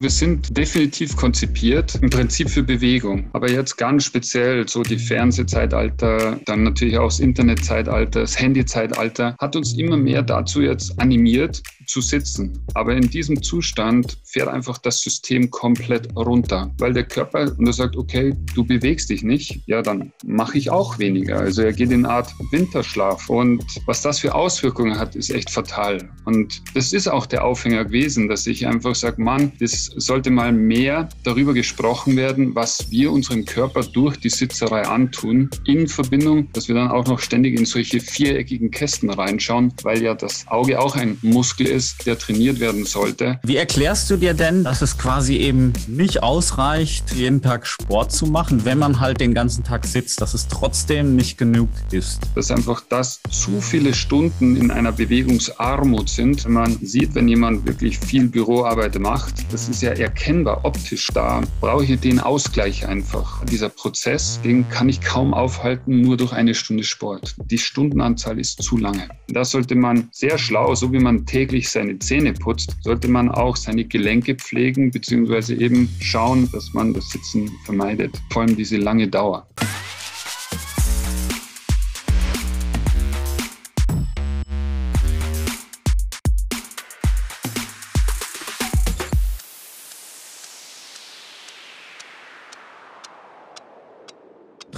Wir sind definitiv konzipiert, im Prinzip für Bewegung. Aber jetzt ganz speziell so die Fernsehzeitalter, dann natürlich auch das Internetzeitalter, das Handyzeitalter, hat uns immer mehr dazu jetzt animiert, zu sitzen. Aber in diesem Zustand fährt einfach das System komplett runter, weil der Körper, und sagt, okay, du bewegst dich nicht, ja, dann mache ich auch weniger. Also er geht in eine Art Winterschlaf. Und was das für Auswirkungen hat, ist echt fatal. Und das ist auch der Aufhänger gewesen, dass ich einfach sage, Mann, das sollte mal mehr darüber gesprochen werden, was wir unserem Körper durch die Sitzerei antun, in Verbindung, dass wir dann auch noch ständig in solche viereckigen Kästen reinschauen, weil ja das Auge auch ein Muskel ist, der trainiert werden sollte. Wie erklärst du dir denn, dass es quasi eben nicht ausreicht, jeden Tag Sport zu machen, wenn man halt den ganzen Tag sitzt, dass es trotzdem nicht genug ist? Dass einfach das zu viele Stunden in einer Bewegungsarmut sind. Man sieht, wenn jemand wirklich viel Büroarbeit macht, das ist ist ja erkennbar optisch da, brauche ich den Ausgleich einfach. Dieser Prozess, den kann ich kaum aufhalten, nur durch eine Stunde Sport. Die Stundenanzahl ist zu lange. Da sollte man sehr schlau, so wie man täglich seine Zähne putzt, sollte man auch seine Gelenke pflegen, beziehungsweise eben schauen, dass man das Sitzen vermeidet. Vor allem diese lange Dauer.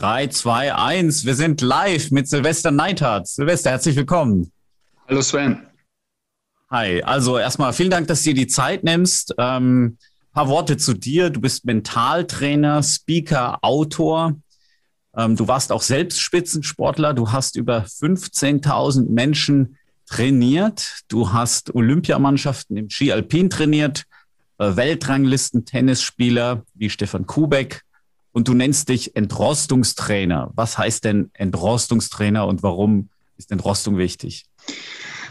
3, 2, 1. Wir sind live mit Silvester Neithardt. Silvester, herzlich willkommen. Hallo Sven. Hi, also erstmal vielen Dank, dass du dir die Zeit nimmst. Ähm, paar Worte zu dir. Du bist Mentaltrainer, Speaker, Autor. Ähm, du warst auch selbst Spitzensportler. Du hast über 15.000 Menschen trainiert. Du hast Olympiamannschaften im Ski Alpin trainiert, äh, Weltranglisten-Tennisspieler wie Stefan Kubek und du nennst dich Entrostungstrainer. Was heißt denn Entrostungstrainer und warum ist Entrostung wichtig?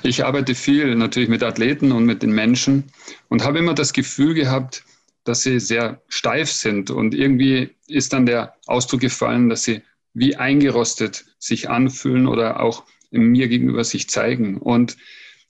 Ich arbeite viel natürlich mit Athleten und mit den Menschen und habe immer das Gefühl gehabt, dass sie sehr steif sind. Und irgendwie ist dann der Ausdruck gefallen, dass sie wie eingerostet sich anfühlen oder auch mir gegenüber sich zeigen. Und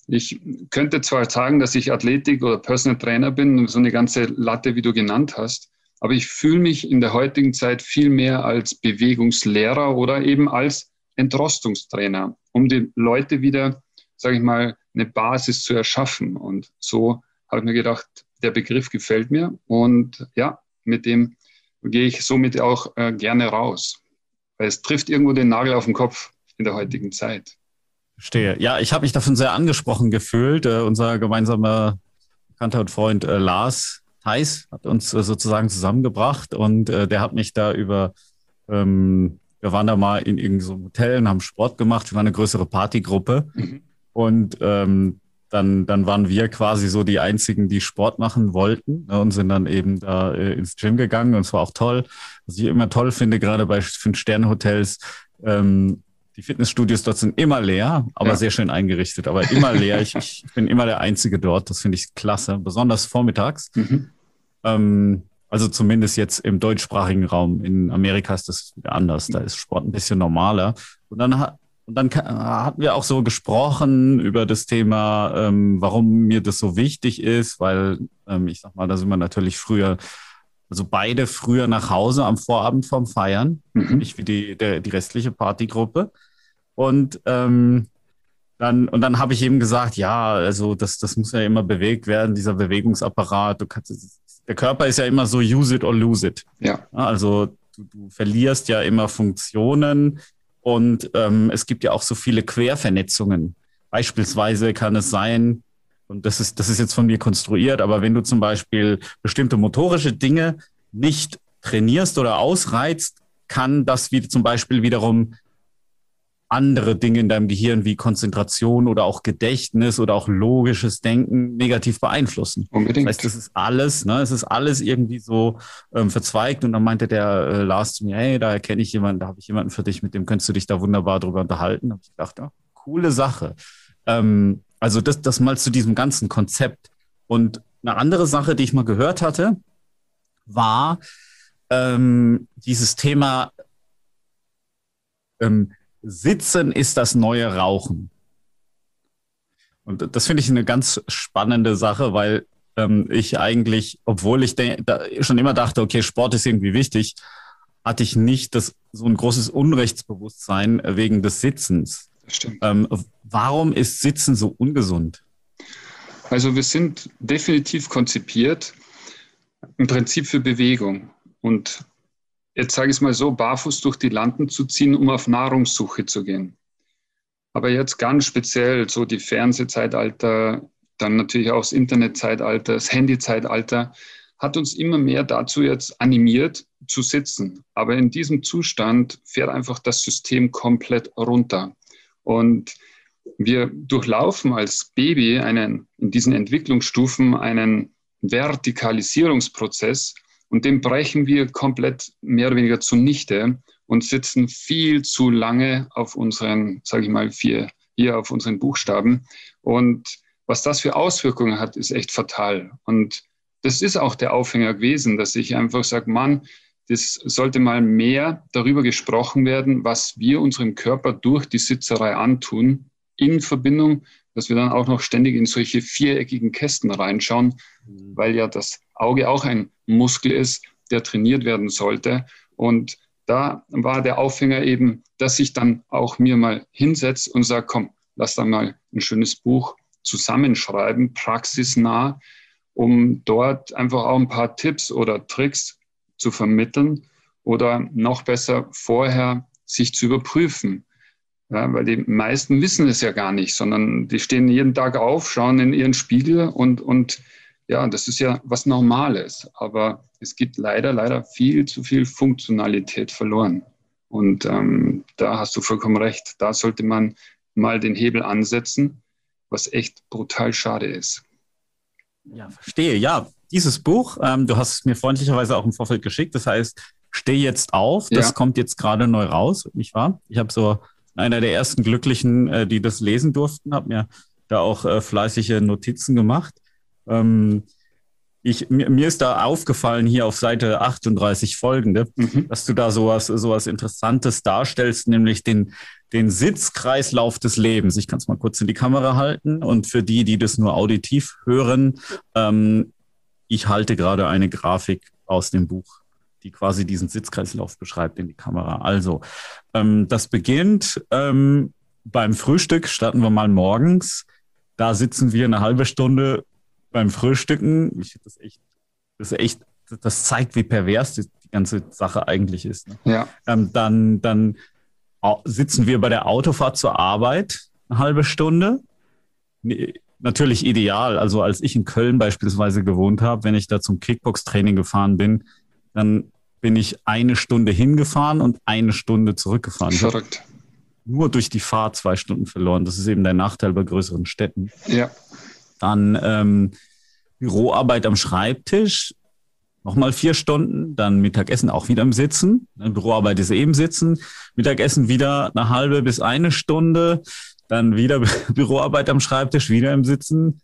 ich könnte zwar sagen, dass ich Athletik oder Personal Trainer bin, so eine ganze Latte, wie du genannt hast, aber ich fühle mich in der heutigen Zeit viel mehr als Bewegungslehrer oder eben als Entrostungstrainer, um die Leute wieder, sage ich mal, eine Basis zu erschaffen. Und so habe ich mir gedacht, der Begriff gefällt mir und ja, mit dem gehe ich somit auch äh, gerne raus. Weil es trifft irgendwo den Nagel auf den Kopf in der heutigen Zeit. Verstehe. Ja, ich habe mich davon sehr angesprochen gefühlt. Äh, unser gemeinsamer Bekannter und Freund äh, Lars Heiß hat uns äh, sozusagen zusammengebracht und äh, der hat mich da über, ähm, wir waren da mal in irgendeinem so Hotel und haben Sport gemacht. Wir waren eine größere Partygruppe mhm. Und ähm, dann, dann waren wir quasi so die einzigen, die Sport machen wollten ne, und sind dann eben da äh, ins Gym gegangen und es war auch toll. Was ich immer toll finde, gerade bei Fünf-Sterne-Hotels, ähm, die Fitnessstudios dort sind immer leer, aber ja. sehr schön eingerichtet, aber immer leer. ich, ich bin immer der Einzige dort. Das finde ich klasse, besonders vormittags. Mhm. Ähm, also zumindest jetzt im deutschsprachigen Raum. In Amerika ist das anders. Da ist Sport ein bisschen normaler. Und dann, und dann hatten wir auch so gesprochen über das Thema, ähm, warum mir das so wichtig ist, weil ähm, ich sag mal, da sind wir natürlich früher also beide früher nach Hause am Vorabend vom Feiern, mhm. nicht wie die, der, die restliche Partygruppe. Und ähm, dann, und dann habe ich eben gesagt, ja, also das, das muss ja immer bewegt werden, dieser Bewegungsapparat. Du kannst, der Körper ist ja immer so use it or lose it. Ja. Also du, du verlierst ja immer Funktionen und ähm, es gibt ja auch so viele Quervernetzungen. Beispielsweise kann es sein, und das ist, das ist jetzt von mir konstruiert, aber wenn du zum Beispiel bestimmte motorische Dinge nicht trainierst oder ausreizt, kann das wie zum Beispiel wiederum andere Dinge in deinem Gehirn wie Konzentration oder auch Gedächtnis oder auch logisches Denken negativ beeinflussen. Unbedingt. Das heißt, das ist alles, ne, es ist alles irgendwie so ähm, verzweigt. Und dann meinte der äh, Lars zu mir, hey, da erkenne ich jemanden, da habe ich jemanden für dich, mit dem könntest du dich da wunderbar drüber unterhalten. Da habe ich gedacht, ja, coole Sache. Ähm, also das, das mal zu diesem ganzen Konzept. Und eine andere Sache, die ich mal gehört hatte, war ähm, dieses Thema ähm, Sitzen ist das neue Rauchen. Und das finde ich eine ganz spannende Sache, weil ähm, ich eigentlich, obwohl ich da schon immer dachte, okay, Sport ist irgendwie wichtig, hatte ich nicht das, so ein großes Unrechtsbewusstsein wegen des Sitzens. Ähm, warum ist Sitzen so ungesund? Also wir sind definitiv konzipiert im Prinzip für Bewegung. Und jetzt sage ich es mal so, barfuß durch die Landen zu ziehen, um auf Nahrungssuche zu gehen. Aber jetzt ganz speziell so die Fernsehzeitalter, dann natürlich auch das Internetzeitalter, das Handyzeitalter, hat uns immer mehr dazu jetzt animiert zu sitzen. Aber in diesem Zustand fährt einfach das System komplett runter. Und wir durchlaufen als Baby einen, in diesen Entwicklungsstufen einen Vertikalisierungsprozess und den brechen wir komplett mehr oder weniger zunichte und sitzen viel zu lange auf unseren, sage ich mal, vier, hier auf unseren Buchstaben. Und was das für Auswirkungen hat, ist echt fatal. Und das ist auch der Aufhänger gewesen, dass ich einfach sage, Mann, das sollte mal mehr darüber gesprochen werden, was wir unserem Körper durch die Sitzerei antun, in Verbindung, dass wir dann auch noch ständig in solche viereckigen Kästen reinschauen, mhm. weil ja das Auge auch ein Muskel ist, der trainiert werden sollte. Und da war der Aufhänger eben, dass ich dann auch mir mal hinsetze und sage, komm, lass da mal ein schönes Buch zusammenschreiben, praxisnah, um dort einfach auch ein paar Tipps oder Tricks zu vermitteln oder noch besser vorher sich zu überprüfen. Ja, weil die meisten wissen es ja gar nicht, sondern die stehen jeden Tag auf, schauen in ihren Spiegel und, und ja, das ist ja was Normales. Aber es gibt leider, leider viel zu viel Funktionalität verloren. Und ähm, da hast du vollkommen recht. Da sollte man mal den Hebel ansetzen, was echt brutal schade ist. Ja, verstehe. Ja, dieses Buch, ähm, du hast es mir freundlicherweise auch im Vorfeld geschickt. Das heißt, Steh jetzt auf. Das ja. kommt jetzt gerade neu raus, nicht wahr? Ich habe so einer der ersten Glücklichen, äh, die das lesen durften, habe mir da auch äh, fleißige Notizen gemacht. Ähm, ich, mir, mir, ist da aufgefallen hier auf Seite 38 folgende, mhm. dass du da sowas, sowas Interessantes darstellst, nämlich den, den Sitzkreislauf des Lebens. Ich kann es mal kurz in die Kamera halten und für die, die das nur auditiv hören, ähm, ich halte gerade eine Grafik aus dem Buch die quasi diesen Sitzkreislauf beschreibt in die Kamera. Also, ähm, das beginnt ähm, beim Frühstück, starten wir mal morgens. Da sitzen wir eine halbe Stunde beim Frühstücken. Ich, das, echt, das, echt, das zeigt, wie pervers die, die ganze Sache eigentlich ist. Ne? Ja. Ähm, dann, dann sitzen wir bei der Autofahrt zur Arbeit eine halbe Stunde. Natürlich ideal. Also als ich in Köln beispielsweise gewohnt habe, wenn ich da zum Kickbox-Training gefahren bin, dann bin ich eine Stunde hingefahren und eine Stunde zurückgefahren. Verrückt. Nur durch die Fahrt zwei Stunden verloren. Das ist eben der Nachteil bei größeren Städten. Ja. Dann ähm, Büroarbeit am Schreibtisch, nochmal vier Stunden, dann Mittagessen auch wieder im Sitzen. Büroarbeit ist eben Sitzen. Mittagessen wieder eine halbe bis eine Stunde, dann wieder Büroarbeit am Schreibtisch, wieder im Sitzen.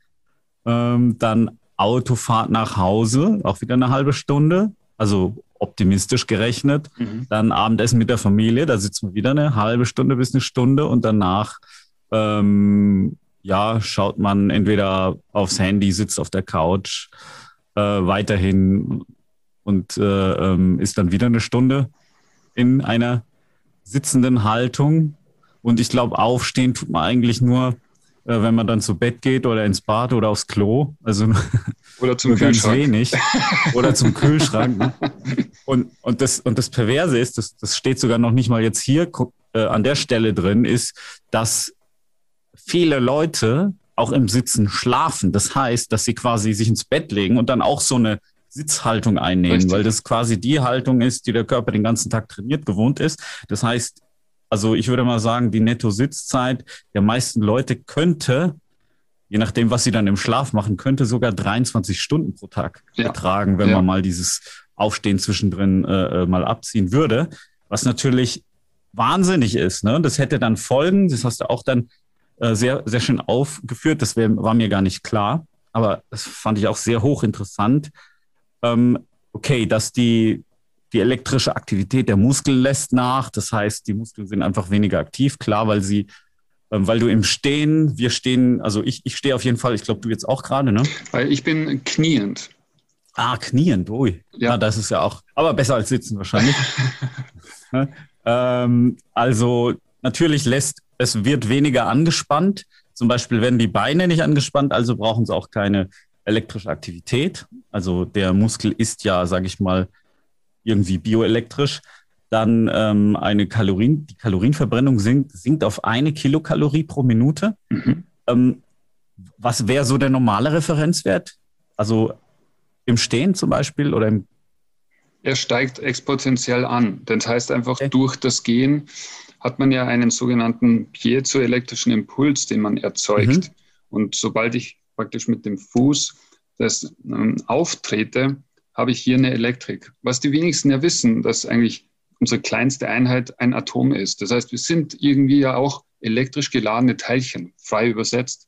Ähm, dann Autofahrt nach Hause, auch wieder eine halbe Stunde also optimistisch gerechnet. Mhm. Dann Abendessen mit der Familie, da sitzen wir wieder eine halbe Stunde bis eine Stunde und danach ähm, ja, schaut man entweder aufs Handy, sitzt auf der Couch äh, weiterhin und äh, ähm, ist dann wieder eine Stunde in einer sitzenden Haltung. Und ich glaube, aufstehen tut man eigentlich nur, wenn man dann zu Bett geht oder ins Bad oder aufs Klo. Also oder zum Kühlschrank. wenig. Oder zum Kühlschrank. Ne? Und, und, das, und das Perverse ist, das, das steht sogar noch nicht mal jetzt hier äh, an der Stelle drin, ist, dass viele Leute auch im Sitzen schlafen. Das heißt, dass sie quasi sich ins Bett legen und dann auch so eine Sitzhaltung einnehmen, Richtig. weil das quasi die Haltung ist, die der Körper den ganzen Tag trainiert gewohnt ist. Das heißt, also ich würde mal sagen, die Netto-Sitzzeit der meisten Leute könnte je nachdem, was sie dann im Schlaf machen, könnte sogar 23 Stunden pro Tag ja. betragen, wenn ja. man mal dieses Aufstehen zwischendrin äh, äh, mal abziehen würde. Was natürlich wahnsinnig ist. Ne? Das hätte dann Folgen, das hast du auch dann äh, sehr, sehr schön aufgeführt, das wär, war mir gar nicht klar, aber das fand ich auch sehr hochinteressant. Ähm, okay, dass die, die elektrische Aktivität der Muskeln lässt nach, das heißt, die Muskeln sind einfach weniger aktiv, klar, weil sie Ähm, weil du im Stehen, wir stehen, also ich, ich stehe auf jeden Fall, ich glaube, du jetzt auch gerade, ne? Weil ich bin kniend. Ah, kniend, ui. Ja. ja, das ist ja auch, aber besser als sitzen wahrscheinlich. ähm, also natürlich lässt, es wird weniger angespannt. Zum Beispiel werden die Beine nicht angespannt, also brauchen sie auch keine elektrische Aktivität. Also der Muskel ist ja, sage ich mal, irgendwie bioelektrisch. Dann ähm, eine Kalorien, die Kalorienverbrennung sinkt, sinkt auf eine Kilokalorie pro Minute. Mhm. Ähm, was wäre so der normale Referenzwert? Also im Stehen zum Beispiel oder im er steigt exponentiell an. Das heißt einfach, okay. durch das Gehen hat man ja einen sogenannten piezoelektrischen Impuls, den man erzeugt. Mhm. Und sobald ich praktisch mit dem Fuß das ähm, auftrete, habe ich hier eine Elektrik. Was die wenigsten ja wissen, dass eigentlich unsere kleinste Einheit ein Atom ist. Das heißt, wir sind irgendwie ja auch elektrisch geladene Teilchen, frei übersetzt.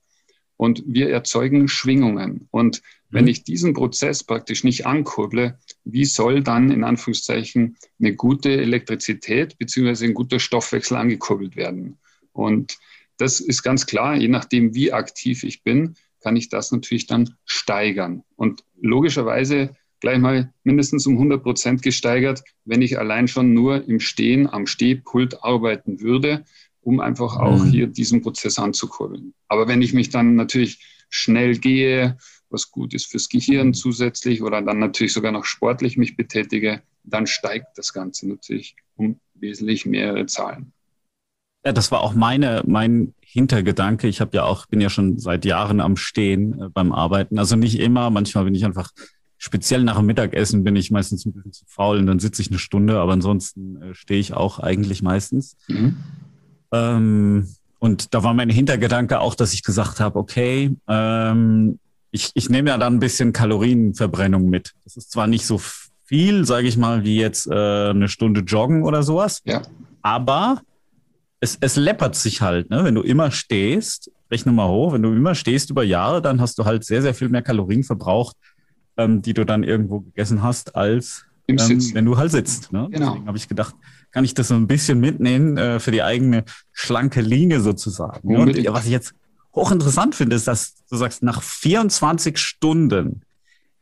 Und wir erzeugen Schwingungen. Und wenn mhm. ich diesen Prozess praktisch nicht ankurble, wie soll dann in Anführungszeichen eine gute Elektrizität beziehungsweise ein guter Stoffwechsel angekurbelt werden? Und das ist ganz klar, je nachdem, wie aktiv ich bin, kann ich das natürlich dann steigern. Und logischerweise gleich mal mindestens um 100 Prozent gesteigert, wenn ich allein schon nur im Stehen am Stehpult arbeiten würde, um einfach auch mhm. hier diesen Prozess anzukurbeln. Aber wenn ich mich dann natürlich schnell gehe, was gut ist fürs Gehirn zusätzlich oder dann natürlich sogar noch sportlich mich betätige, dann steigt das Ganze natürlich um wesentlich mehrere Zahlen. Ja, das war auch meine, mein Hintergedanke. Ich habe ja auch, bin ja schon seit Jahren am Stehen äh, beim Arbeiten. Also nicht immer, manchmal bin ich einfach, speziell nach dem Mittagessen bin ich meistens ein bisschen zu faul und dann sitze ich eine Stunde, aber ansonsten äh, stehe ich auch eigentlich meistens. Mhm. Ähm, und da war mein Hintergedanke auch, dass ich gesagt habe, okay, ähm, ich, ich nehme ja dann ein bisschen Kalorienverbrennung mit. Das ist zwar nicht so viel, sage ich mal, wie jetzt äh, eine Stunde joggen oder sowas, ja. aber es, es läppert sich halt, ne? Wenn du immer stehst, rechne mal hoch, wenn du immer stehst über Jahre, dann hast du halt sehr, sehr viel mehr Kalorien verbraucht, ähm, die du dann irgendwo gegessen hast, als ähm, wenn du halt sitzt. Ne? Genau. Deswegen habe ich gedacht, kann ich das so ein bisschen mitnehmen äh, für die eigene schlanke Linie sozusagen. Ne? Und was ich jetzt hochinteressant finde, ist, dass du sagst, nach 24 Stunden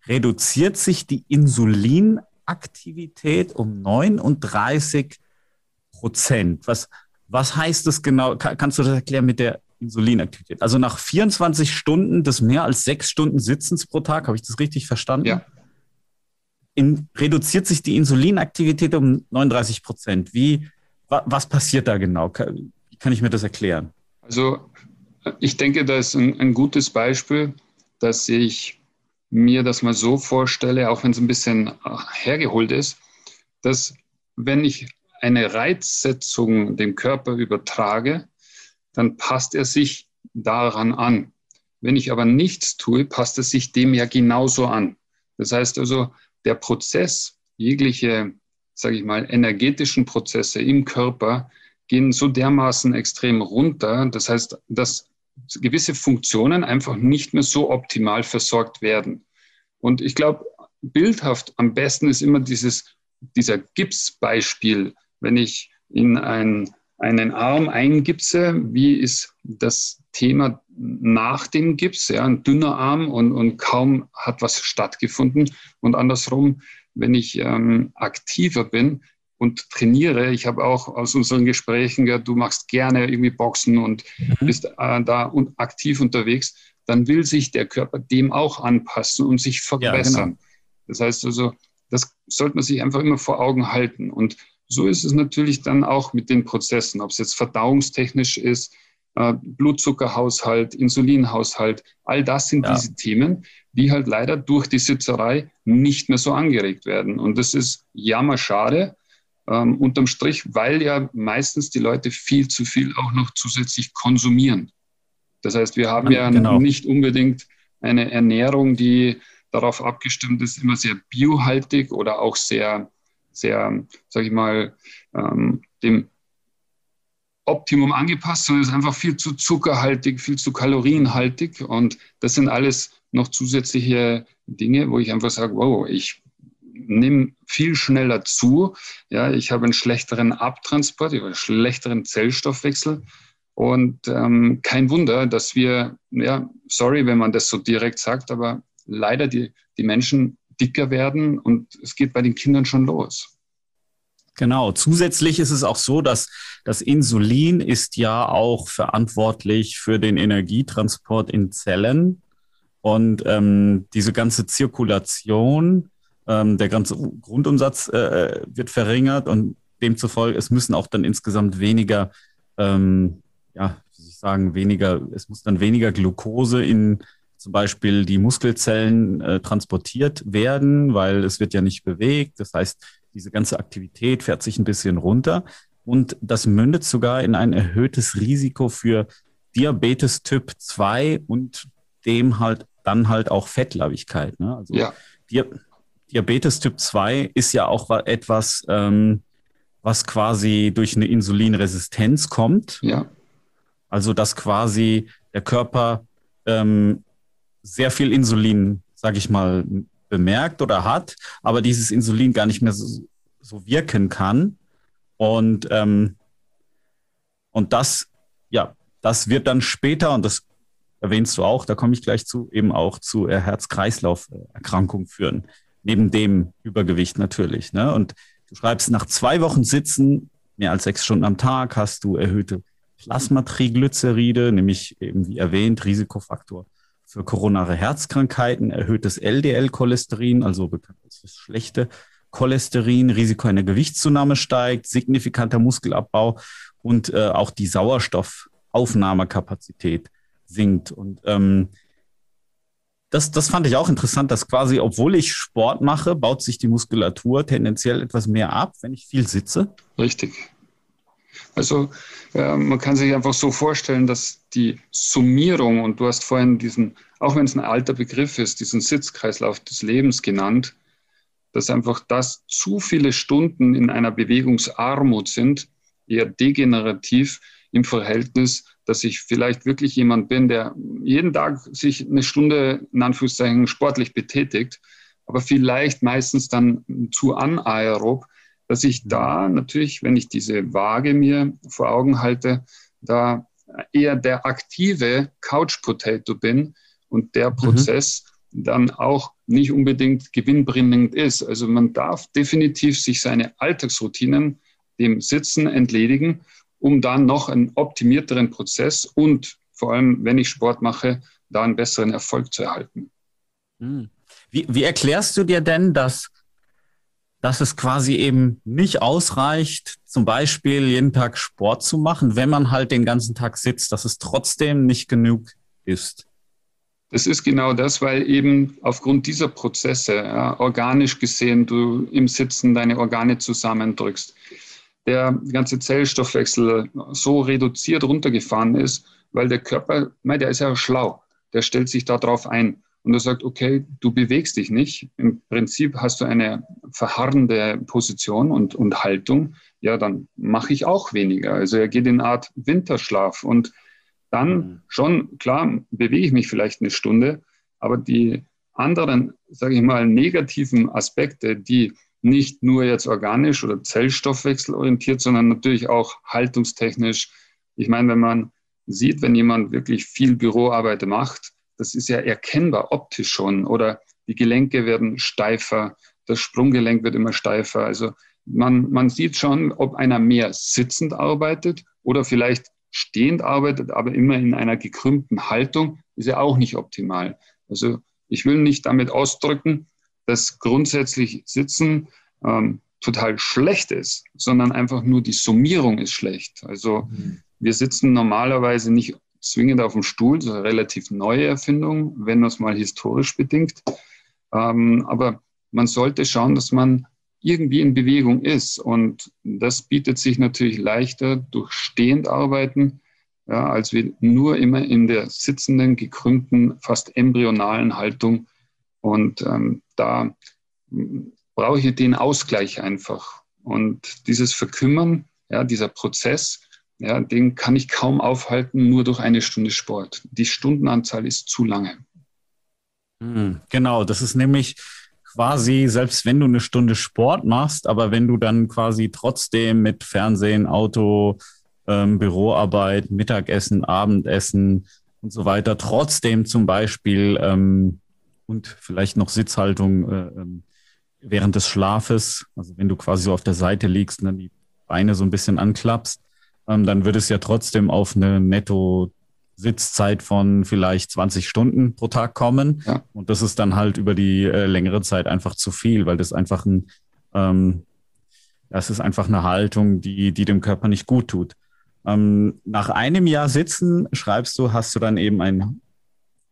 reduziert sich die Insulinaktivität um 39 Prozent. Was, was heißt das genau? Kannst du das erklären mit der Insulinaktivität? Also nach 24 Stunden des mehr als sechs Stunden Sitzens pro Tag, habe ich das richtig verstanden? Ja. In, reduziert sich die Insulinaktivität um 39 Prozent. Wie, wa, was passiert da genau? Wie kann ich mir das erklären? Also ich denke, das ist ein, ein gutes Beispiel, dass ich mir das mal so vorstelle, auch wenn es ein bisschen hergeholt ist, dass wenn ich eine Reizsetzung dem Körper übertrage, dann passt er sich daran an. Wenn ich aber nichts tue, passt er sich dem ja genauso an. Das heißt also, der Prozess, jegliche, sage ich mal, energetischen Prozesse im Körper gehen so dermaßen extrem runter. Das heißt, dass gewisse Funktionen einfach nicht mehr so optimal versorgt werden. Und ich glaube, bildhaft am besten ist immer dieses, dieser Gipsbeispiel wenn ich in ein, einen Arm eingipse, wie ist das Thema nach dem Gips? Ja, ein dünner Arm und, und kaum hat was stattgefunden. Und andersrum, wenn ich ähm, aktiver bin, und trainiere. Ich habe auch aus unseren Gesprächen gehört, du machst gerne irgendwie Boxen und mhm. bist äh, da und aktiv unterwegs. Dann will sich der Körper dem auch anpassen und sich verbessern. Ja, genau. Das heißt also, das sollte man sich einfach immer vor Augen halten. Und so ist es natürlich dann auch mit den Prozessen, ob es jetzt verdauungstechnisch ist, äh, Blutzuckerhaushalt, Insulinhaushalt, all das sind ja. diese Themen, die halt leider durch die Sitzerei nicht mehr so angeregt werden. Und das ist jammerschade, ähm, unterm Strich, weil ja meistens die Leute viel zu viel auch noch zusätzlich konsumieren. Das heißt, wir haben ja genau. nicht unbedingt eine Ernährung, die darauf abgestimmt ist, immer sehr biohaltig oder auch sehr sehr, sage ich mal, ähm, dem Optimum angepasst, sondern ist einfach viel zu zuckerhaltig, viel zu kalorienhaltig. Und das sind alles noch zusätzliche Dinge, wo ich einfach sage, wow, ich nehme viel schneller zu. Ja, ich habe einen schlechteren Abtransport, ich habe einen schlechteren Zellstoffwechsel. Und ähm, kein Wunder, dass wir, ja, sorry, wenn man das so direkt sagt, aber leider die, die Menschen dicker werden und es geht bei den Kindern schon los. Genau. Zusätzlich ist es auch so, dass das Insulin ist ja auch verantwortlich für den Energietransport in Zellen. Und ähm, diese ganze Zirkulation, ähm, der ganze Grundumsatz äh, wird verringert und demzufolge, es müssen auch dann insgesamt weniger, ähm, ja, wie soll ich sagen, weniger, es muss dann weniger Glucose in zum Beispiel die Muskelzellen äh, transportiert werden, weil es wird ja nicht bewegt. Das heißt, diese ganze Aktivität fährt sich ein bisschen runter und das mündet sogar in ein erhöhtes Risiko für Diabetes Typ 2 und dem halt dann halt auch Fettleibigkeit. Ne? Also ja. Diabetes Typ 2 ist ja auch etwas, ähm, was quasi durch eine Insulinresistenz kommt. Ja. Also dass quasi der Körper ähm, sehr viel Insulin, sage ich mal, bemerkt oder hat, aber dieses Insulin gar nicht mehr so, so wirken kann. Und, ähm, und das, ja, das wird dann später, und das erwähnst du auch, da komme ich gleich zu, eben auch zu Herz-Kreislauf-Erkrankungen führen. Neben dem Übergewicht natürlich. Ne? Und du schreibst, nach zwei Wochen Sitzen, mehr als sechs Stunden am Tag, hast du erhöhte Plasmatriglyceride, nämlich eben wie erwähnt, Risikofaktor für koronare Herzkrankheiten, erhöhtes LDL-Cholesterin, also das schlechte Cholesterin, Risiko einer Gewichtszunahme steigt, signifikanter Muskelabbau und äh, auch die Sauerstoffaufnahmekapazität sinkt. Und ähm, das, das fand ich auch interessant, dass quasi, obwohl ich Sport mache, baut sich die Muskulatur tendenziell etwas mehr ab, wenn ich viel sitze. Richtig. Also äh, man kann sich einfach so vorstellen, dass die Summierung, und du hast vorhin diesen, auch wenn es ein alter Begriff ist, diesen Sitzkreislauf des Lebens genannt, dass einfach das zu viele Stunden in einer Bewegungsarmut sind, eher degenerativ im Verhältnis, dass ich vielleicht wirklich jemand bin, der jeden Tag sich eine Stunde in Anführungszeichen sportlich betätigt, aber vielleicht meistens dann zu anaerob, dass ich da natürlich, wenn ich diese Waage mir vor Augen halte, da eher der aktive Couch Potato bin und der mhm. Prozess mhm. dann auch nicht unbedingt gewinnbringend ist. Also man darf definitiv sich seine Alltagsroutinen dem Sitzen entledigen, um dann noch einen optimierteren Prozess und vor allem, wenn ich Sport mache, da einen besseren Erfolg zu erhalten. Hm. Wie, wie erklärst du dir denn, dass, dass es quasi eben nicht ausreicht, zum Beispiel jeden Tag Sport zu machen, wenn man halt den ganzen Tag sitzt, dass es trotzdem nicht genug ist? Das ist genau das, weil eben aufgrund dieser Prozesse, ja, organisch gesehen, du im Sitzen deine Organe zusammendrückst, der ganze Zellstoffwechsel so reduziert runtergefahren ist, weil der Körper, der ist ja schlau, der stellt sich darauf ein und er sagt, okay, du bewegst dich nicht. Im Prinzip hast du eine verharrende Position und, und Haltung. Ja, dann mache ich auch weniger. Also er geht in eine Art Winterschlaf und dann mhm. schon, klar, bewege ich mich vielleicht eine Stunde, aber die anderen, sage ich mal, negativen Aspekte, die nicht nur jetzt organisch oder zellstoffwechselorientiert, sondern natürlich auch haltungstechnisch. Ich meine, wenn man sieht, wenn jemand wirklich viel Büroarbeit macht, das ist ja erkennbar optisch schon. Oder die Gelenke werden steifer, das Sprunggelenk wird immer steifer. Also man, man sieht schon, ob einer mehr sitzend arbeitet oder vielleicht stehend arbeitet, aber immer in einer gekrümmten Haltung, ist ja auch nicht optimal. Also ich will nicht damit ausdrücken, dass grundsätzlich Sitzen ähm, total schlecht ist, sondern einfach nur die Summierung ist schlecht. Also mhm. wir sitzen normalerweise nicht zwingend auf dem Stuhl, das ist eine relativ neue Erfindung, wenn das mal historisch bedingt. Ähm, aber man sollte schauen, dass man irgendwie in Bewegung ist. Und das bietet sich natürlich leichter durch stehend arbeiten, ja, als wir nur immer in der sitzenden, gekrümmten, fast embryonalen Haltung. Und ähm, da brauche ich den Ausgleich einfach. Und dieses Verkümmern, ja, dieser Prozess, ja, den kann ich kaum aufhalten, nur durch eine Stunde Sport. Die Stundenanzahl ist zu lange. Hm, genau, das ist nämlich quasi, selbst wenn du eine Stunde Sport machst, aber wenn du dann quasi trotzdem mit Fernsehen, Auto, ähm, Büroarbeit, Mittagessen, Abendessen und so weiter, trotzdem zum Beispiel ähm, und vielleicht noch Sitzhaltung äh, ähm, während des Schlafes, also wenn du quasi so auf der Seite liegst und dann die Beine so ein bisschen anklappst, ähm, dann wird es ja trotzdem auf eine netto Sitzzeit von vielleicht 20 Stunden pro Tag kommen. Ja. Und das ist dann halt über die äh, längere Zeit einfach zu viel, weil das einfach ein, ähm, das ist einfach eine Haltung, die, die dem Körper nicht gut tut. Ähm, nach einem Jahr Sitzen, schreibst du, hast du dann eben einen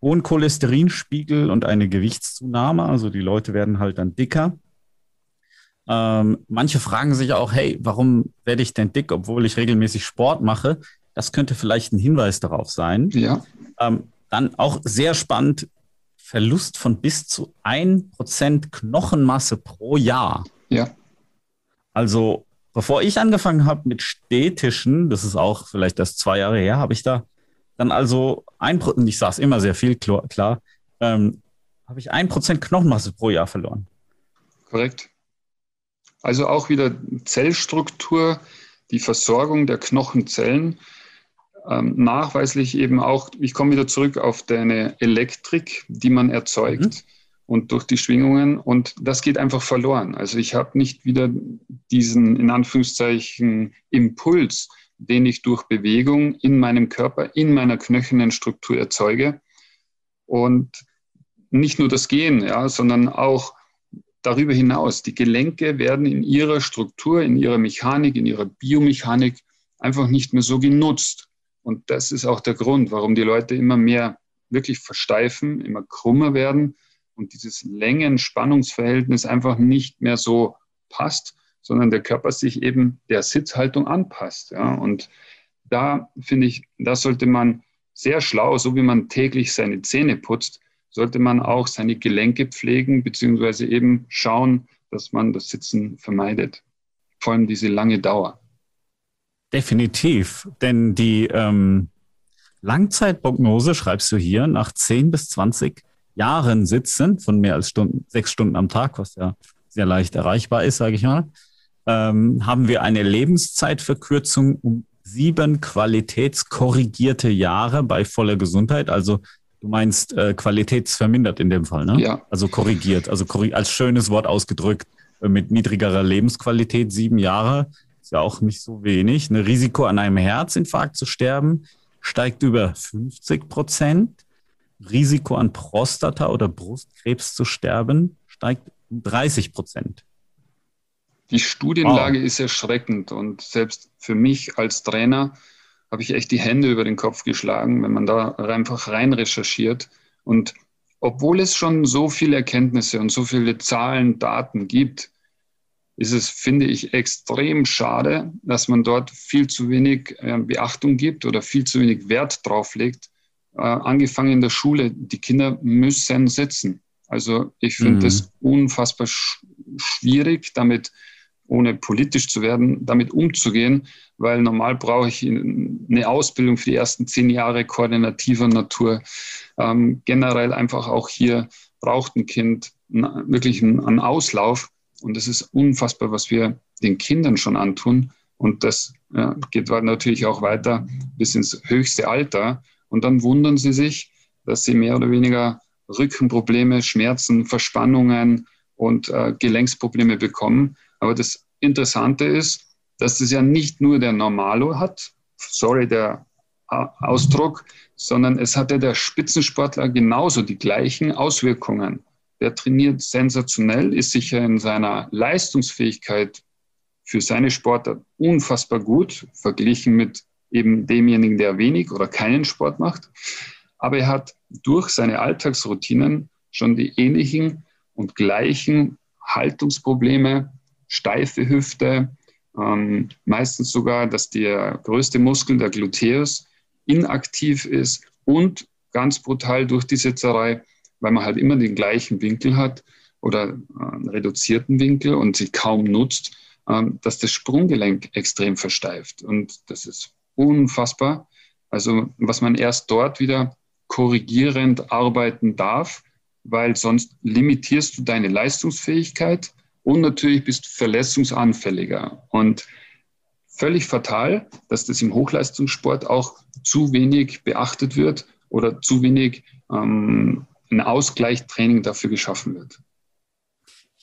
hohen Cholesterinspiegel und eine Gewichtszunahme. Also die Leute werden halt dann dicker. Ähm, manche fragen sich auch, hey, warum werde ich denn dick, obwohl ich regelmäßig Sport mache? Das könnte vielleicht ein Hinweis darauf sein. Ja. Ähm, dann auch sehr spannend, Verlust von bis zu 1% Knochenmasse pro Jahr. Ja. Also, bevor ich angefangen habe mit Städtischen, das ist auch vielleicht erst zwei Jahre her, habe ich da dann also ein Prozent, ich saß immer sehr viel, klar, ähm, habe ich ein Prozent Knochenmasse pro Jahr verloren. Korrekt. Also auch wieder Zellstruktur, die Versorgung der Knochenzellen ähm, nachweislich eben auch, ich komme wieder zurück auf deine Elektrik, die man erzeugt mhm. und durch die Schwingungen und das geht einfach verloren. Also ich habe nicht wieder diesen in Anführungszeichen Impuls, den ich durch Bewegung in meinem Körper, in meiner knöchernen Struktur erzeuge. Und nicht nur das Gehen, ja, sondern auch darüber hinaus. Die Gelenke werden in ihrer Struktur, in ihrer Mechanik, in ihrer Biomechanik einfach nicht mehr so genutzt. Und das ist auch der Grund, warum die Leute immer mehr wirklich versteifen, immer krummer werden und dieses Längen-Spannungsverhältnis einfach nicht mehr so passt, sondern der Körper sich eben der Sitzhaltung anpasst. Ja. Und da finde ich, da sollte man sehr schlau, so wie man täglich seine Zähne putzt, sollte man auch seine Gelenke pflegen, beziehungsweise eben schauen, dass man das Sitzen vermeidet. Vor allem diese lange Dauer. Definitiv, denn die ähm, Langzeitprognose schreibst du hier nach 10 bis 20 Jahren Sitzen von mehr als Stunden, sechs Stunden am Tag, was ja sehr leicht erreichbar ist, sage ich mal, ähm, haben wir eine Lebenszeitverkürzung um sieben qualitätskorrigierte Jahre bei voller Gesundheit. Also du meinst äh, qualitätsvermindert in dem Fall, ne? Ja. Also korrigiert, also korrig als schönes Wort ausgedrückt äh, mit niedrigerer Lebensqualität sieben Jahre ist ja auch nicht so wenig. Ein Risiko an einem Herzinfarkt zu sterben steigt über 50 Prozent. Risiko an Prostata- oder Brustkrebs zu sterben steigt um 30 Prozent. Die Studienlage wow. ist erschreckend und selbst für mich als Trainer habe ich echt die Hände über den Kopf geschlagen, wenn man da einfach rein recherchiert. Und obwohl es schon so viele Erkenntnisse und so viele Zahlen, Daten gibt, ist es, finde ich, extrem schade, dass man dort viel zu wenig äh, Beachtung gibt oder viel zu wenig Wert drauf legt. Äh, angefangen in der Schule, die Kinder müssen sitzen. Also ich finde es mhm. unfassbar sch schwierig, damit, ohne politisch zu werden, damit umzugehen, weil normal brauche ich eine Ausbildung für die ersten zehn Jahre koordinativer Natur. Ähm, generell einfach auch hier braucht ein Kind wirklich einen Auslauf und es ist unfassbar, was wir den Kindern schon antun. Und das ja, geht natürlich auch weiter bis ins höchste Alter. Und dann wundern sie sich, dass sie mehr oder weniger Rückenprobleme, Schmerzen, Verspannungen und äh, Gelenksprobleme bekommen. Aber das Interessante ist, dass das ja nicht nur der Normalo hat, sorry der Ausdruck, sondern es hat ja der Spitzensportler genauso die gleichen Auswirkungen der trainiert sensationell, ist sicher in seiner Leistungsfähigkeit für seine Sportart unfassbar gut, verglichen mit eben demjenigen, der wenig oder keinen Sport macht. Aber er hat durch seine Alltagsroutinen schon die ähnlichen und gleichen Haltungsprobleme, steife Hüfte, ähm, meistens sogar, dass der größte Muskel, der Gluteus, inaktiv ist und ganz brutal durch die Sitzerei weil man halt immer den gleichen Winkel hat oder äh, einen reduzierten Winkel und sie kaum nutzt, ähm, dass das Sprunggelenk extrem versteift. Und das ist unfassbar. Also was man erst dort wieder korrigierend arbeiten darf, weil sonst limitierst du deine Leistungsfähigkeit und natürlich bist du verletzungsanfälliger. Und völlig fatal, dass das im Hochleistungssport auch zu wenig beachtet wird oder zu wenig ähm, ein Ausgleichstraining dafür geschaffen wird.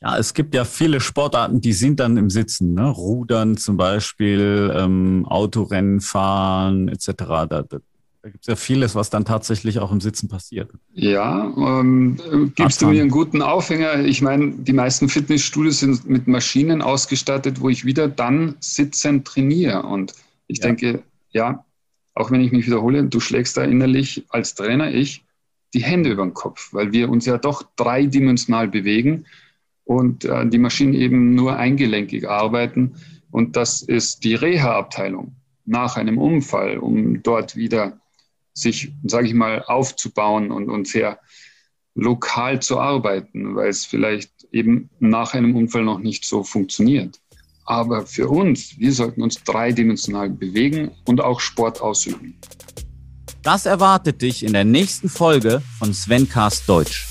Ja, es gibt ja viele Sportarten, die sind dann im Sitzen, ne? Rudern zum Beispiel, ähm, Autorennen fahren etc. Da, da, da gibt es ja vieles, was dann tatsächlich auch im Sitzen passiert. Ja, ähm, gibst du mir einen guten Aufhänger? Ich meine, die meisten Fitnessstudios sind mit Maschinen ausgestattet, wo ich wieder dann sitzend trainiere. Und ich ja. denke, ja, auch wenn ich mich wiederhole, du schlägst da innerlich als Trainer, ich, die Hände über den Kopf, weil wir uns ja doch dreidimensional bewegen und äh, die Maschinen eben nur eingelenkig arbeiten. Und das ist die Reha-Abteilung nach einem Unfall, um dort wieder sich, sage ich mal, aufzubauen und, und sehr lokal zu arbeiten, weil es vielleicht eben nach einem Unfall noch nicht so funktioniert. Aber für uns, wir sollten uns dreidimensional bewegen und auch Sport ausüben. Das erwartet dich in der nächsten Folge von Svencast Deutsch.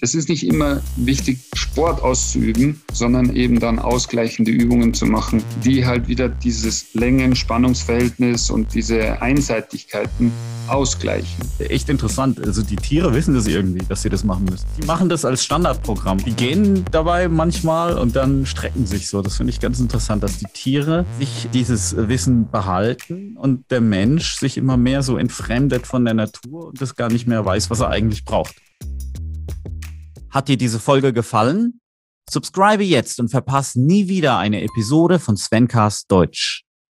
Es ist nicht immer wichtig, Sport auszuüben, sondern eben dann ausgleichende Übungen zu machen, die halt wieder dieses Längen-Spannungsverhältnis und diese Einseitigkeiten ausgleichen. Echt interessant. Also die Tiere wissen das irgendwie, dass sie das machen müssen. Die machen das als Standardprogramm. Die gehen dabei manchmal und dann strecken sich so. Das finde ich ganz interessant, dass die Tiere sich dieses Wissen behalten und der Mensch sich immer mehr so entfremdet von der Natur und das gar nicht mehr weiß, was er eigentlich braucht. Hat dir diese Folge gefallen? Subscribe jetzt und verpasse nie wieder eine Episode von Svencast Deutsch.